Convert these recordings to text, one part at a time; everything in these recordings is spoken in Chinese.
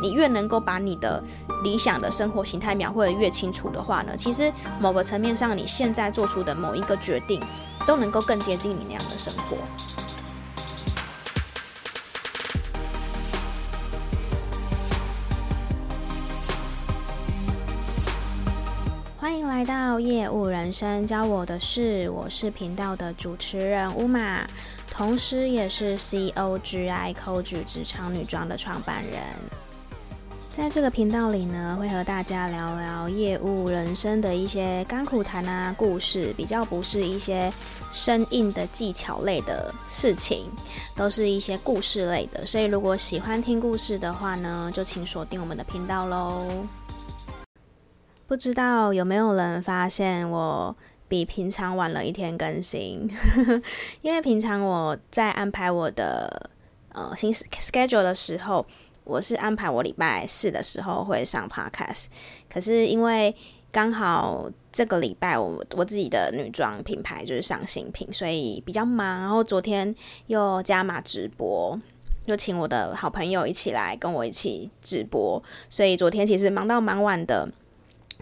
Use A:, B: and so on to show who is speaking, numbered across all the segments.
A: 你越能够把你的理想的生活形态描绘得越清楚的话呢，其实某个层面上，你现在做出的某一个决定，都能够更接近你那样的生活。欢迎来到业务人生，教我的事，我是频道的主持人乌玛。同时，也是 C O G I COG 职场女装的创办人。在这个频道里呢，会和大家聊聊业务人生的一些甘苦谈啊、故事，比较不是一些生硬的技巧类的事情，都是一些故事类的。所以，如果喜欢听故事的话呢，就请锁定我们的频道喽。不知道有没有人发现我比平常晚了一天更新，因为平常我在安排我的呃新 schedule 的时候，我是安排我礼拜四的时候会上 podcast，可是因为刚好这个礼拜我我自己的女装品牌就是上新品，所以比较忙，然后昨天又加码直播，又请我的好朋友一起来跟我一起直播，所以昨天其实忙到蛮晚的。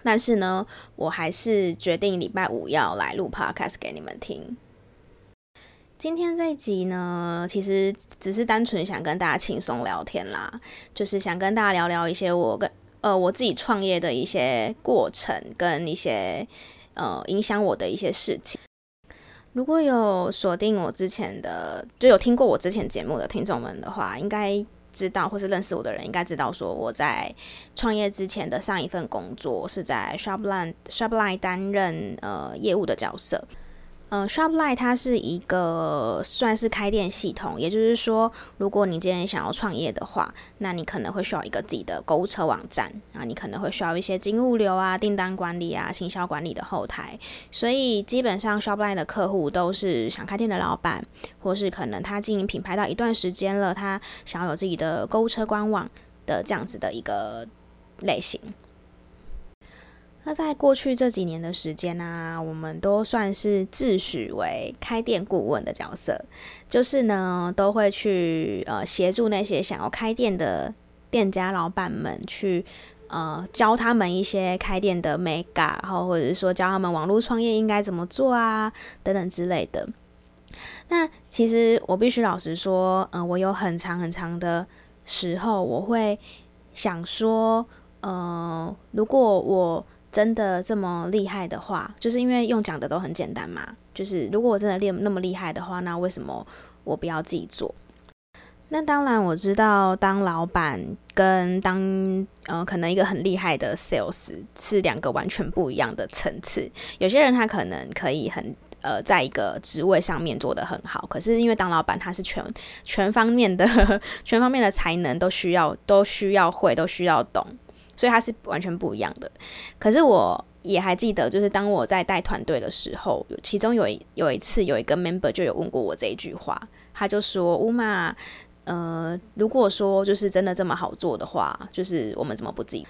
A: 但是呢，我还是决定礼拜五要来录 podcast 给你们听。今天这一集呢，其实只是单纯想跟大家轻松聊天啦，就是想跟大家聊聊一些我跟呃我自己创业的一些过程，跟一些呃影响我的一些事情。如果有锁定我之前的，就有听过我之前节目的听众们的话，应该。知道或是认识我的人应该知道，说我在创业之前的上一份工作是在 Shopline Shopline 担任呃业务的角色。嗯，Shopline 它是一个算是开店系统，也就是说，如果你今天想要创业的话，那你可能会需要一个自己的购物车网站啊，你可能会需要一些金物流啊、订单管理啊、行销管理的后台。所以基本上 Shopline 的客户都是想开店的老板，或是可能他经营品牌到一段时间了，他想要有自己的购物车官网的这样子的一个类型。那在过去这几年的时间呢、啊，我们都算是自诩为开店顾问的角色，就是呢都会去呃协助那些想要开店的店家老板们去呃教他们一些开店的眉角，然后或者是说教他们网络创业应该怎么做啊等等之类的。那其实我必须老实说，嗯、我有很长很长的时候，我会想说，呃，如果我真的这么厉害的话，就是因为用讲的都很简单嘛。就是如果我真的练那么厉害的话，那为什么我不要自己做？那当然我知道，当老板跟当呃可能一个很厉害的 sales 是两个完全不一样的层次。有些人他可能可以很呃在一个职位上面做得很好，可是因为当老板他是全全方面的 全方面的才能都需要都需要会都需要懂。所以它是完全不一样的。可是我也还记得，就是当我在带团队的时候，其中有一有一次有一个 member 就有问过我这一句话，他就说：“乌玛，呃，如果说就是真的这么好做的话，就是我们怎么不自己？”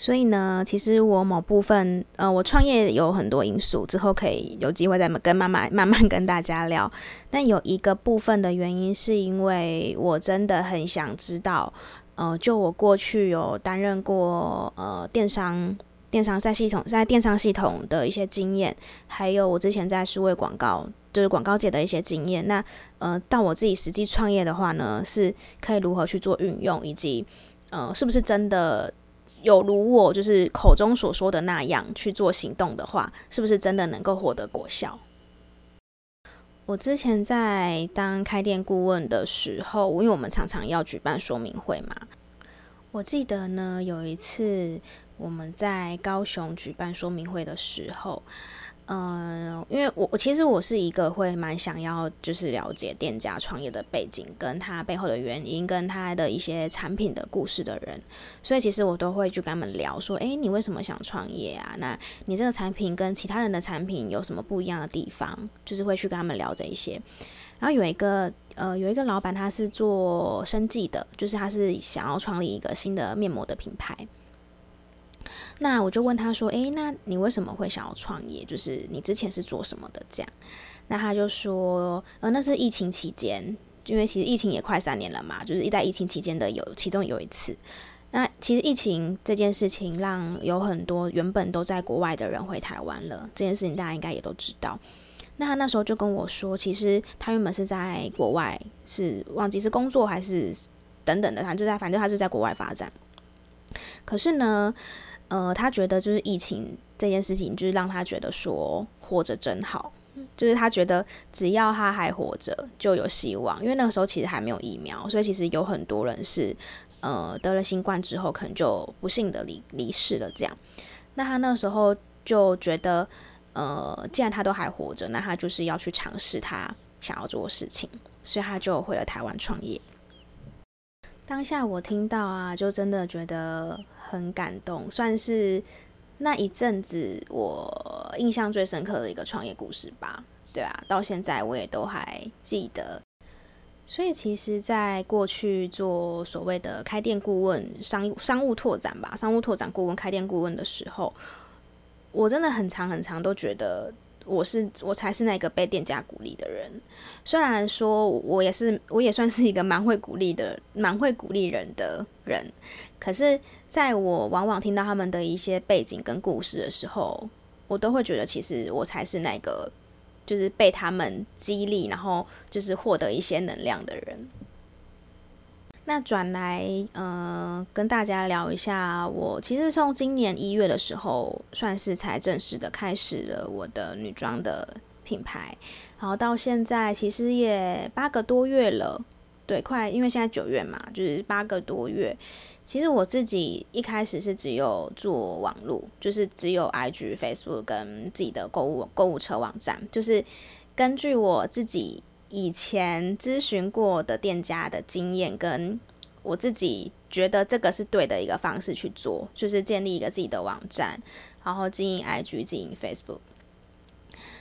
A: 所以呢，其实我某部分，呃，我创业有很多因素，之后可以有机会再跟慢慢慢慢跟大家聊。但有一个部分的原因，是因为我真的很想知道。呃，就我过去有担任过呃电商电商在系统在电商系统的一些经验，还有我之前在数位广告就是广告界的一些经验。那呃，到我自己实际创业的话呢，是可以如何去做运用，以及呃，是不是真的有如我就是口中所说的那样去做行动的话，是不是真的能够获得果效？我之前在当开店顾问的时候，因为我们常常要举办说明会嘛，我记得呢，有一次我们在高雄举办说明会的时候。嗯，因为我我其实我是一个会蛮想要就是了解店家创业的背景，跟他背后的原因，跟他的一些产品的故事的人，所以其实我都会去跟他们聊说，诶，你为什么想创业啊？那你这个产品跟其他人的产品有什么不一样的地方？就是会去跟他们聊这一些。然后有一个呃有一个老板他是做生技的，就是他是想要创立一个新的面膜的品牌。那我就问他说：“诶，那你为什么会想要创业？就是你之前是做什么的？”这样，那他就说：“呃，那是疫情期间，因为其实疫情也快三年了嘛，就是一在疫情期间的有其中有一次。那其实疫情这件事情让有很多原本都在国外的人回台湾了，这件事情大家应该也都知道。那他那时候就跟我说，其实他原本是在国外，是忘记是工作还是等等的，他就在反正他就在国外发展。可是呢，呃，他觉得就是疫情这件事情，就是让他觉得说活着真好，就是他觉得只要他还活着就有希望，因为那个时候其实还没有疫苗，所以其实有很多人是。呃，得了新冠之后，可能就不幸的离离世了。这样，那他那时候就觉得，呃，既然他都还活着，那他就是要去尝试他想要做的事情，所以他就回了台湾创业。当下我听到啊，就真的觉得很感动，算是那一阵子我印象最深刻的一个创业故事吧。对啊，到现在我也都还记得。所以其实，在过去做所谓的开店顾问、商商务拓展吧，商务拓展顾问、开店顾问的时候，我真的很长很长都觉得我是我才是那个被店家鼓励的人。虽然说我也是，我也算是一个蛮会鼓励的、蛮会鼓励人的人，可是在我往往听到他们的一些背景跟故事的时候，我都会觉得其实我才是那个。就是被他们激励，然后就是获得一些能量的人。那转来，呃，跟大家聊一下，我其实从今年一月的时候，算是才正式的开始了我的女装的品牌，然后到现在其实也八个多月了，对，快，因为现在九月嘛，就是八个多月。其实我自己一开始是只有做网络，就是只有 IG、Facebook 跟自己的购物购物车网站，就是根据我自己以前咨询过的店家的经验，跟我自己觉得这个是对的一个方式去做，就是建立一个自己的网站，然后经营 IG、经营 Facebook。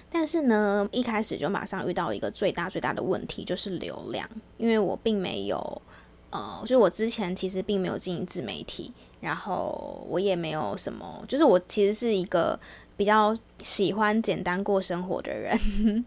A: 但是呢，一开始就马上遇到一个最大最大的问题，就是流量，因为我并没有。呃，就我之前其实并没有经营自媒体，然后我也没有什么，就是我其实是一个比较喜欢简单过生活的人。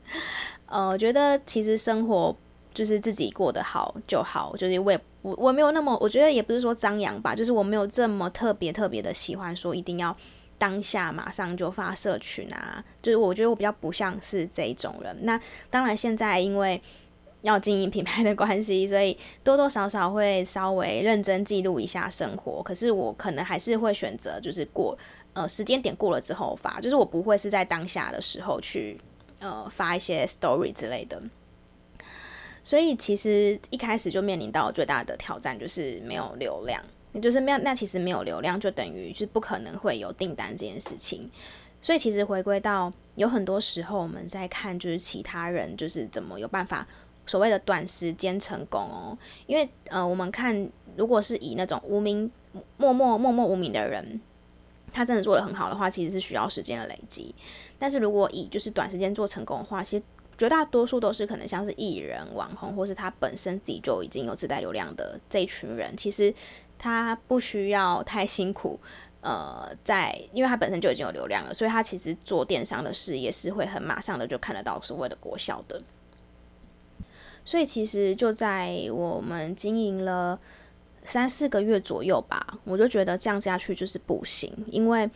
A: 呃，我觉得其实生活就是自己过得好就好，就是我也我我没有那么，我觉得也不是说张扬吧，就是我没有这么特别特别的喜欢说一定要当下马上就发社群啊，就是我觉得我比较不像是这种人。那当然现在因为。要经营品牌的关系，所以多多少少会稍微认真记录一下生活。可是我可能还是会选择，就是过呃时间点过了之后发，就是我不会是在当下的时候去呃发一些 story 之类的。所以其实一开始就面临到最大的挑战，就是没有流量，也就是没有，那其实没有流量就等于就是不可能会有订单这件事情。所以其实回归到有很多时候我们在看，就是其他人就是怎么有办法。所谓的短时间成功哦，因为呃，我们看如果是以那种无名、默默、默默无名的人，他真的做得很好的话，其实是需要时间的累积。但是如果以就是短时间做成功的话，其实绝大多数都是可能像是艺人、网红，或是他本身自己就已经有自带流量的这一群人，其实他不需要太辛苦。呃，在因为他本身就已经有流量了，所以他其实做电商的事业是会很马上的就看得到所谓的国效的。所以其实就在我们经营了三四个月左右吧，我就觉得这样下去就是不行，因为，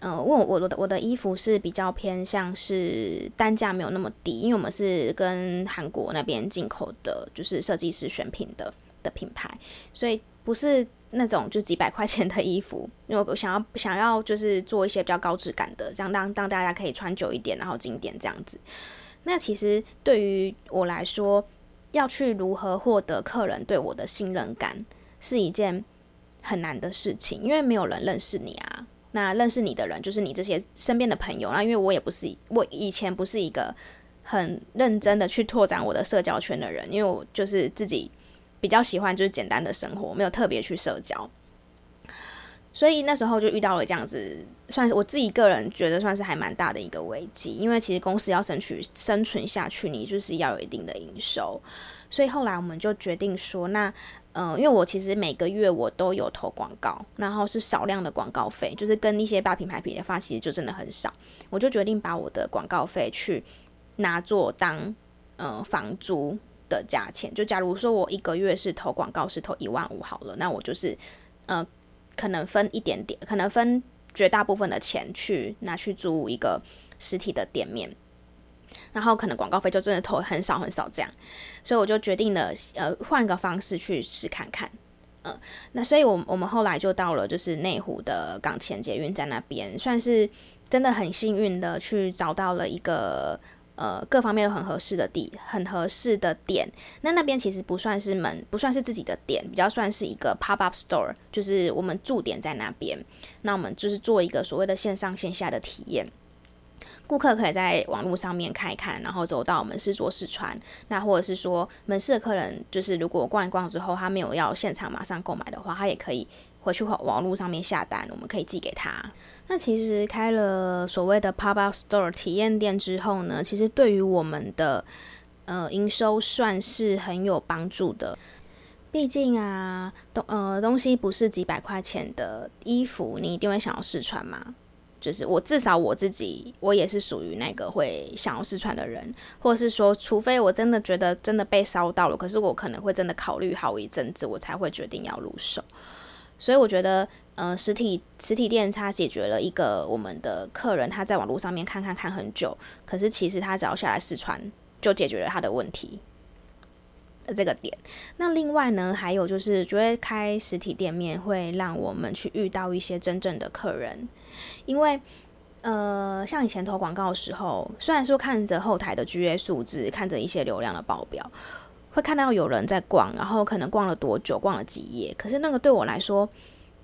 A: 呃，我我的我的衣服是比较偏向是单价没有那么低，因为我们是跟韩国那边进口的，就是设计师选品的的品牌，所以不是那种就几百块钱的衣服，因为我想要想要就是做一些比较高质感的，这样让让大家可以穿久一点，然后经典这样子。那其实对于我来说，要去如何获得客人对我的信任感，是一件很难的事情，因为没有人认识你啊。那认识你的人就是你这些身边的朋友。那因为我也不是，我以前不是一个很认真的去拓展我的社交圈的人，因为我就是自己比较喜欢就是简单的生活，没有特别去社交。所以那时候就遇到了这样子，算是我自己个人觉得算是还蛮大的一个危机，因为其实公司要争取生存下去，你就是要有一定的营收。所以后来我们就决定说，那嗯、因为我其实每个月我都有投广告，然后是少量的广告费，就是跟一些大品牌比的话，其实就真的很少。我就决定把我的广告费去拿做当呃房租，的价钱。就假如说我一个月是投广告是投一万五好了，那我就是呃可能分一点点，可能分绝大部分的钱去拿去租一个实体的店面。然后可能广告费就真的投很少很少这样，所以我就决定了，呃，换个方式去试看看，嗯、那所以我，我们后来就到了就是内湖的港前捷运站那边，算是真的很幸运的去找到了一个呃各方面都很合适的地，很合适的点。那那边其实不算是门，不算是自己的店，比较算是一个 pop up store，就是我们驻点在那边。那我们就是做一个所谓的线上线下的体验。顾客可以在网络上面看一看，然后走到门市做试穿。那或者是说，门市的客人就是如果逛一逛之后，他没有要现场马上购买的话，他也可以回去网网络上面下单，我们可以寄给他。那其实开了所谓的 pop up store 体验店之后呢，其实对于我们的呃营收算是很有帮助的。毕竟啊，东呃东西不是几百块钱的衣服，你一定会想要试穿嘛。就是我至少我自己，我也是属于那个会想要试穿的人，或者是说，除非我真的觉得真的被烧到了，可是我可能会真的考虑好一阵子，我才会决定要入手。所以我觉得，呃，实体实体店它解决了一个我们的客人他在网络上面看看看很久，可是其实他只要下来试穿，就解决了他的问题。这个点，那另外呢，还有就是，觉得开实体店面会让我们去遇到一些真正的客人，因为，呃，像以前投广告的时候，虽然说看着后台的 GA 数字，看着一些流量的报表，会看到有人在逛，然后可能逛了多久，逛了几页，可是那个对我来说，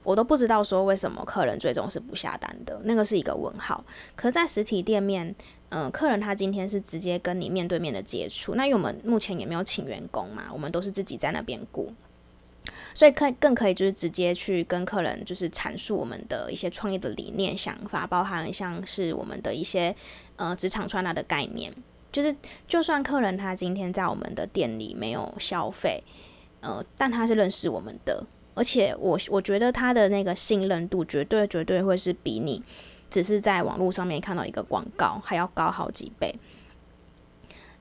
A: 我都不知道说为什么客人最终是不下单的，那个是一个问号。可在实体店面，嗯、客人他今天是直接跟你面对面的接触，那因为我们目前也没有请员工嘛，我们都是自己在那边雇，所以可以更可以就是直接去跟客人就是阐述我们的一些创业的理念想法，包含像是我们的一些呃职场穿搭的概念，就是就算客人他今天在我们的店里没有消费，呃，但他是认识我们的。而且我我觉得他的那个信任度绝对绝对会是比你只是在网络上面看到一个广告还要高好几倍。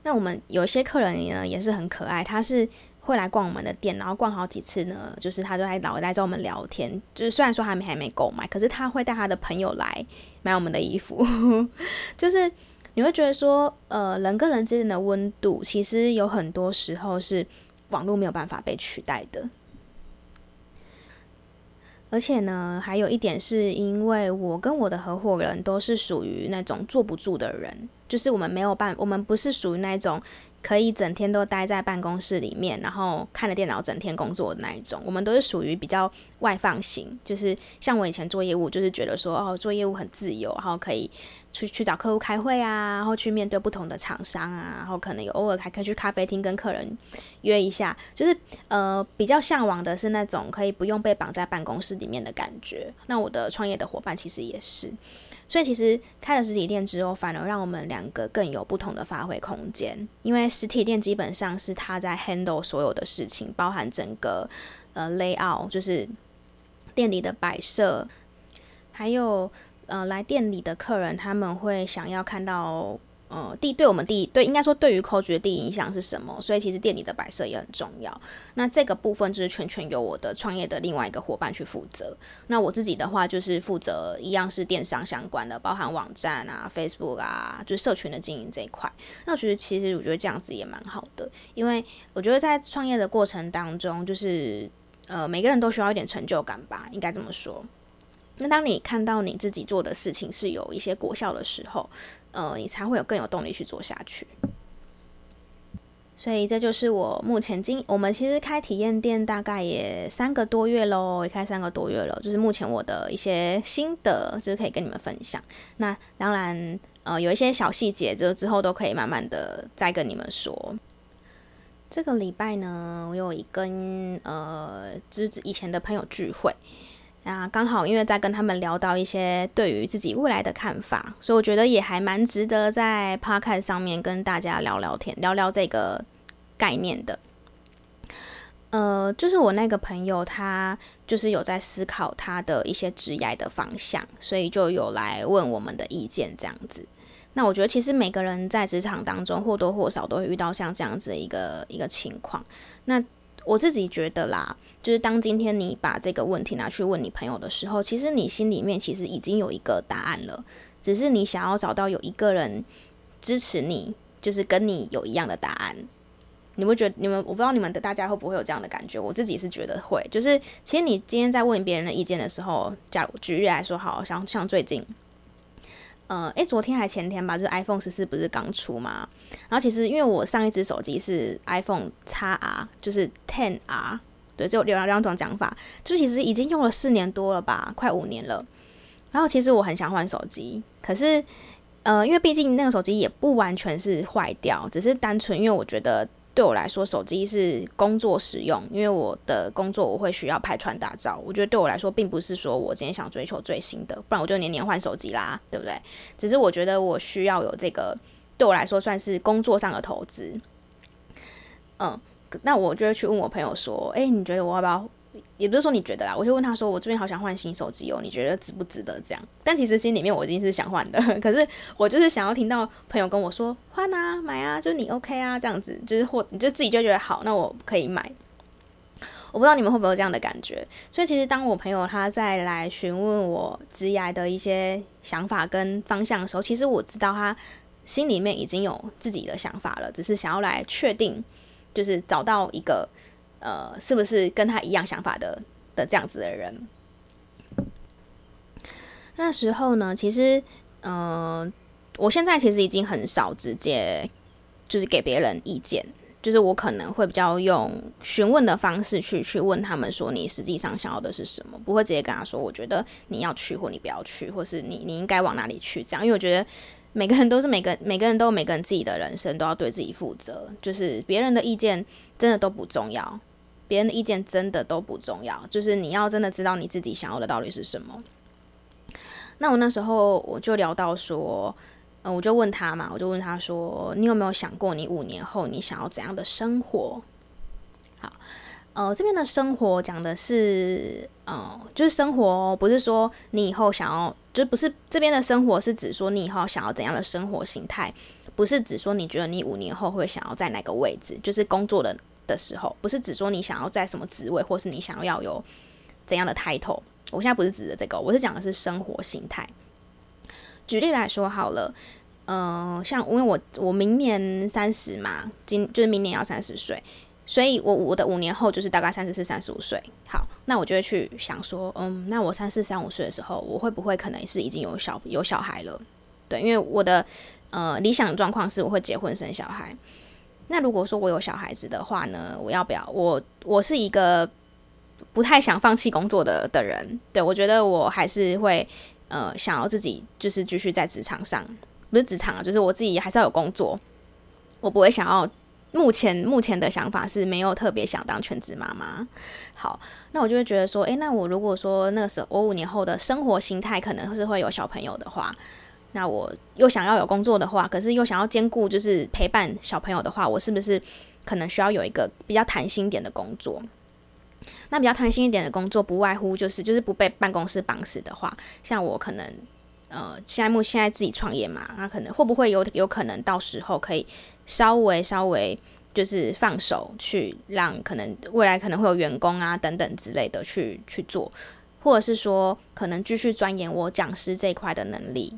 A: 那我们有些客人呢也是很可爱，他是会来逛我们的店，然后逛好几次呢，就是他都还老来找我们聊天。就是虽然说还没还没购买，可是他会带他的朋友来买我们的衣服。就是你会觉得说，呃，人跟人之间的温度，其实有很多时候是网络没有办法被取代的。而且呢，还有一点是因为我跟我的合伙人都是属于那种坐不住的人，就是我们没有办，我们不是属于那种。可以整天都待在办公室里面，然后看着电脑整天工作的那一种。我们都是属于比较外放型，就是像我以前做业务，就是觉得说哦，做业务很自由，然后可以去去找客户开会啊，然后去面对不同的厂商啊，然后可能有偶尔还可以去咖啡厅跟客人约一下，就是呃比较向往的是那种可以不用被绑在办公室里面的感觉。那我的创业的伙伴其实也是。所以其实开了实体店之后，反而让我们两个更有不同的发挥空间。因为实体店基本上是他在 handle 所有的事情，包含整个呃 layout，就是店里的摆设，还有呃来店里的客人，他们会想要看到。呃，第对我们第对应该说对于 Coach 的第一印象是什么？所以其实店里的摆设也很重要。那这个部分就是全权由我的创业的另外一个伙伴去负责。那我自己的话就是负责一样是电商相关的，包含网站啊、Facebook 啊，就是社群的经营这一块。那我觉得其实我觉得这样子也蛮好的，因为我觉得在创业的过程当中，就是呃每个人都需要一点成就感吧，应该这么说。那当你看到你自己做的事情是有一些果效的时候，呃，你才会有更有动力去做下去。所以这就是我目前经，我们其实开体验店大概也三个多月喽，也开三个多月了，就是目前我的一些心得，就是可以跟你们分享。那当然，呃，有一些小细节，就之后都可以慢慢的再跟你们说。这个礼拜呢，我有一跟呃，就是以前的朋友聚会。那刚好，因为在跟他们聊到一些对于自己未来的看法，所以我觉得也还蛮值得在 p o c a s t 上面跟大家聊聊天，聊聊这个概念的。呃，就是我那个朋友，他就是有在思考他的一些职业的方向，所以就有来问我们的意见这样子。那我觉得其实每个人在职场当中或多或少都会遇到像这样子的一个一个情况。那我自己觉得啦，就是当今天你把这个问题拿去问你朋友的时候，其实你心里面其实已经有一个答案了，只是你想要找到有一个人支持你，就是跟你有一样的答案。你会觉得你们，我不知道你们的大家会不会有这样的感觉？我自己是觉得会，就是其实你今天在问别人的意见的时候，假如举例来说，好像像最近。呃，诶，昨天还前天吧，就是 iPhone 十四不是刚出嘛？然后其实因为我上一只手机是 iPhone XR，就是 Ten R，对，就有两两种讲法。就其实已经用了四年多了吧，快五年了。然后其实我很想换手机，可是呃，因为毕竟那个手机也不完全是坏掉，只是单纯因为我觉得。对我来说，手机是工作使用，因为我的工作我会需要拍穿搭照。我觉得对我来说，并不是说我今天想追求最新的，不然我就年年换手机啦，对不对？只是我觉得我需要有这个，对我来说算是工作上的投资。嗯，那我就会去问我朋友说：“诶，你觉得我要不要？”也不是说你觉得啦，我就问他说：“我这边好想换新手机哦，你觉得值不值得这样？”但其实心里面我已经是想换的，可是我就是想要听到朋友跟我说：“换啊，买啊，就你 OK 啊，这样子，就是或你就自己就觉得好，那我可以买。”我不知道你们会不会有这样的感觉。所以其实当我朋友他在来询问我职涯的一些想法跟方向的时候，其实我知道他心里面已经有自己的想法了，只是想要来确定，就是找到一个。呃，是不是跟他一样想法的的这样子的人？那时候呢，其实，嗯、呃，我现在其实已经很少直接就是给别人意见，就是我可能会比较用询问的方式去去问他们说，你实际上想要的是什么？不会直接跟他说，我觉得你要去或你不要去，或是你你应该往哪里去这样，因为我觉得每个人都是每个每个人都有每个人自己的人生，都要对自己负责，就是别人的意见真的都不重要。别人的意见真的都不重要，就是你要真的知道你自己想要的到底是什么。那我那时候我就聊到说，呃，我就问他嘛，我就问他说，你有没有想过你五年后你想要怎样的生活？好，呃，这边的生活讲的是，呃，就是生活，不是说你以后想要，就不是这边的生活是指说你以后想要怎样的生活形态，不是指说你觉得你五年后会想要在哪个位置，就是工作的。的时候，不是只说你想要在什么职位，或是你想要有怎样的 title。我现在不是指的这个，我是讲的是生活形态。举例来说好了，嗯、呃，像因为我我明年三十嘛，今就是明年要三十岁，所以我我的五年后就是大概三十四、三十五岁。好，那我就会去想说，嗯，那我三四、三五岁的时候，我会不会可能是已经有小有小孩了？对，因为我的呃理想状况是我会结婚生小孩。那如果说我有小孩子的话呢，我要不要？我我是一个不太想放弃工作的的人，对，我觉得我还是会呃想要自己就是继续在职场上，不是职场啊，就是我自己还是要有工作。我不会想要目前目前的想法是没有特别想当全职妈妈。好，那我就会觉得说，诶，那我如果说那个时候我五年后的生活心态可能是会有小朋友的话。那我又想要有工作的话，可是又想要兼顾就是陪伴小朋友的话，我是不是可能需要有一个比较弹性点的工作？那比较弹性一点的工作，不外乎就是就是不被办公室绑死的话，像我可能呃，现在目现在自己创业嘛，那可能会不会有有可能到时候可以稍微稍微就是放手去让可能未来可能会有员工啊等等之类的去去做，或者是说可能继续钻研我讲师这一块的能力。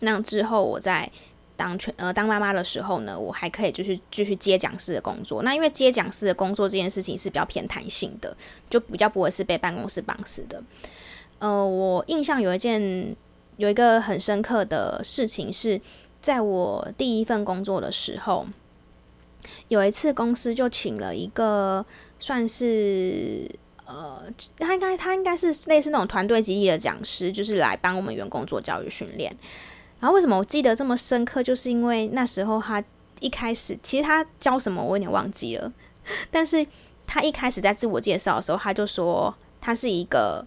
A: 那之后我在当全呃当妈妈的时候呢，我还可以继续继续接讲师的工作。那因为接讲师的工作这件事情是比较偏弹性的，就比较不会是被办公室绑死的。呃，我印象有一件有一个很深刻的事情是，在我第一份工作的时候，有一次公司就请了一个算是呃，他应该他应该是类似那种团队激励的讲师，就是来帮我们员工做教育训练。然后为什么我记得这么深刻？就是因为那时候他一开始，其实他教什么我有点忘记了，但是他一开始在自我介绍的时候，他就说他是一个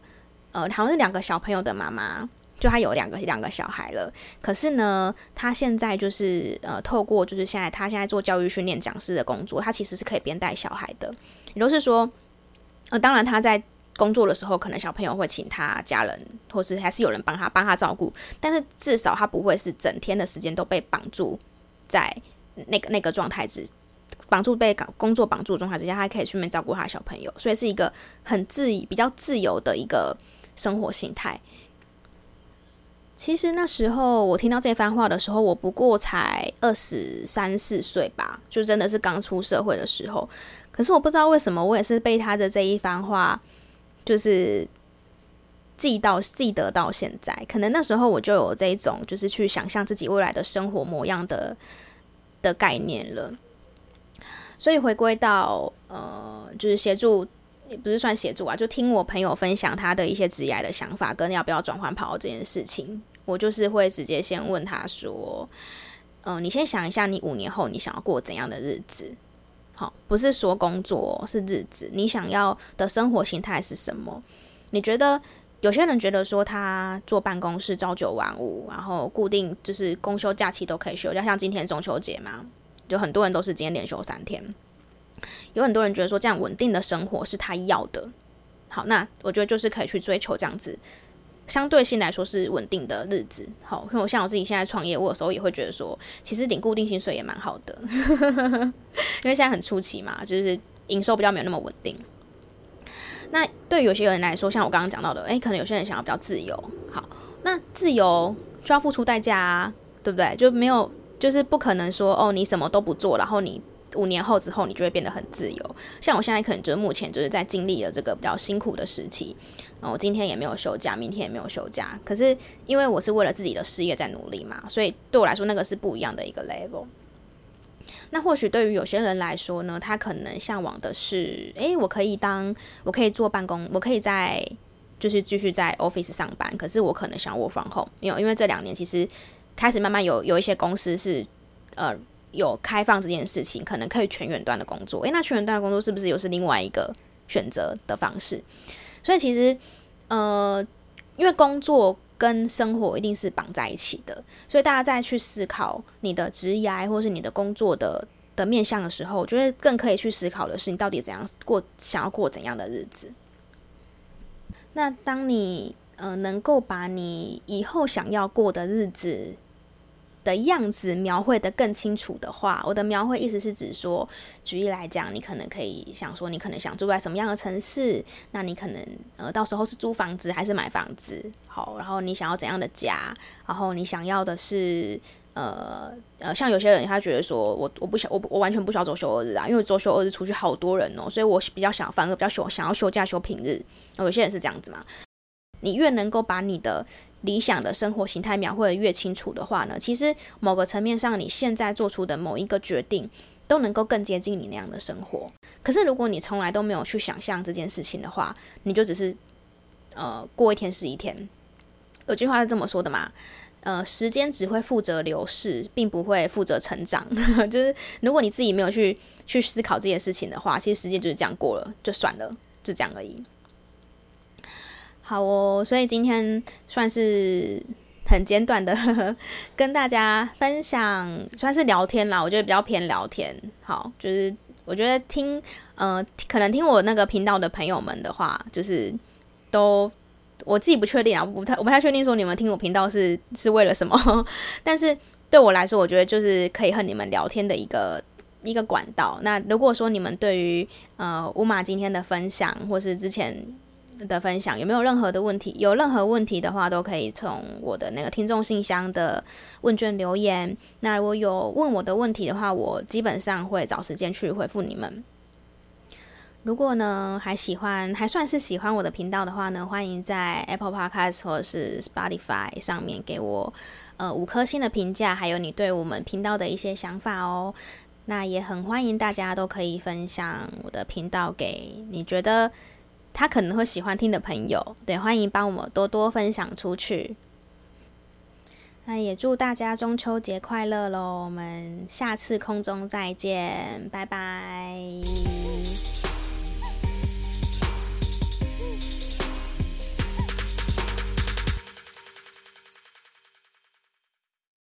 A: 呃，好像是两个小朋友的妈妈，就他有两个两个小孩了。可是呢，他现在就是呃，透过就是现在他现在做教育训练讲师的工作，他其实是可以边带小孩的。也就是说，呃，当然他在工作的时候，可能小朋友会请他家人。或是还是有人帮他帮他照顾，但是至少他不会是整天的时间都被绑住在那个那个状态之，绑住被工作绑住的状态之下，他可以顺便照顾他小朋友，所以是一个很自比较自由的一个生活形态。其实那时候我听到这番话的时候，我不过才二十三四岁吧，就真的是刚出社会的时候。可是我不知道为什么，我也是被他的这一番话，就是记到记得到现在。可能那时候我就有这一种，就是去想象自己未来的生活模样的的概念了。所以回归到呃，就是协助。也不是算协助啊，就听我朋友分享他的一些职业的想法，跟要不要转换跑道这件事情，我就是会直接先问他说：“嗯、你先想一下，你五年后你想要过怎样的日子？好，不是说工作，是日子，你想要的生活形态是什么？你觉得有些人觉得说他坐办公室朝九晚五，然后固定就是公休假期都可以休，就像今天中秋节嘛，就很多人都是今天连休三天。”有很多人觉得说这样稳定的生活是他要的，好，那我觉得就是可以去追求这样子，相对性来说是稳定的日子。好，因为我像我自己现在创业，我有时候也会觉得说，其实领固定薪水也蛮好的，因为现在很初期嘛，就是营收比较没有那么稳定。那对有些人来说，像我刚刚讲到的，诶，可能有些人想要比较自由，好，那自由就要付出代价啊，对不对？就没有，就是不可能说哦，你什么都不做，然后你。五年后之后，你就会变得很自由。像我现在可能就是目前就是在经历了这个比较辛苦的时期，然后我今天也没有休假，明天也没有休假。可是因为我是为了自己的事业在努力嘛，所以对我来说那个是不一样的一个 level。那或许对于有些人来说呢，他可能向往的是，诶，我可以当，我可以坐办公，我可以在就是继续在 office 上班。可是我可能想 work from home，因为因为这两年其实开始慢慢有有一些公司是呃。有开放这件事情，可能可以全远端的工作。诶，那全远端的工作是不是又是另外一个选择的方式？所以其实，呃，因为工作跟生活一定是绑在一起的，所以大家在去思考你的职业或是你的工作的的面向的时候，我觉得更可以去思考的是，你到底怎样过，想要过怎样的日子。那当你呃能够把你以后想要过的日子，的样子描绘得更清楚的话，我的描绘意思是指说，举例来讲，你可能可以想说，你可能想住在什么样的城市？那你可能呃，到时候是租房子还是买房子？好，然后你想要怎样的家？然后你想要的是呃呃，像有些人他觉得说我我不想我我完全不需要周休二日啊，因为周休二日出去好多人哦，所以我比较想反而比较休想要休假休平日。有些人是这样子嘛。你越能够把你的理想的生活形态描绘得越清楚的话呢，其实某个层面上，你现在做出的某一个决定，都能够更接近你那样的生活。可是如果你从来都没有去想象这件事情的话，你就只是呃过一天是一天。有句话是这么说的嘛，呃，时间只会负责流逝，并不会负责成长。就是如果你自己没有去去思考这件事情的话，其实时间就是这样过了，就算了，就这样而已。好哦，所以今天算是很简短的 跟大家分享，算是聊天啦。我觉得比较偏聊天。好，就是我觉得听，呃，可能听我那个频道的朋友们的话，就是都我自己不确定啊，我不太我不太确定说你们听我频道是是为了什么。但是对我来说，我觉得就是可以和你们聊天的一个一个管道。那如果说你们对于呃乌马今天的分享，或是之前。的分享有没有任何的问题？有任何问题的话，都可以从我的那个听众信箱的问卷留言。那如果有问我的问题的话，我基本上会找时间去回复你们。如果呢还喜欢，还算是喜欢我的频道的话呢，欢迎在 Apple Podcast 或者是 Spotify 上面给我呃五颗星的评价，还有你对我们频道的一些想法哦。那也很欢迎大家都可以分享我的频道给你觉得。他可能会喜欢听的朋友，对，欢迎帮我们多多分享出去。那也祝大家中秋节快乐喽！我们下次空中再见，拜拜。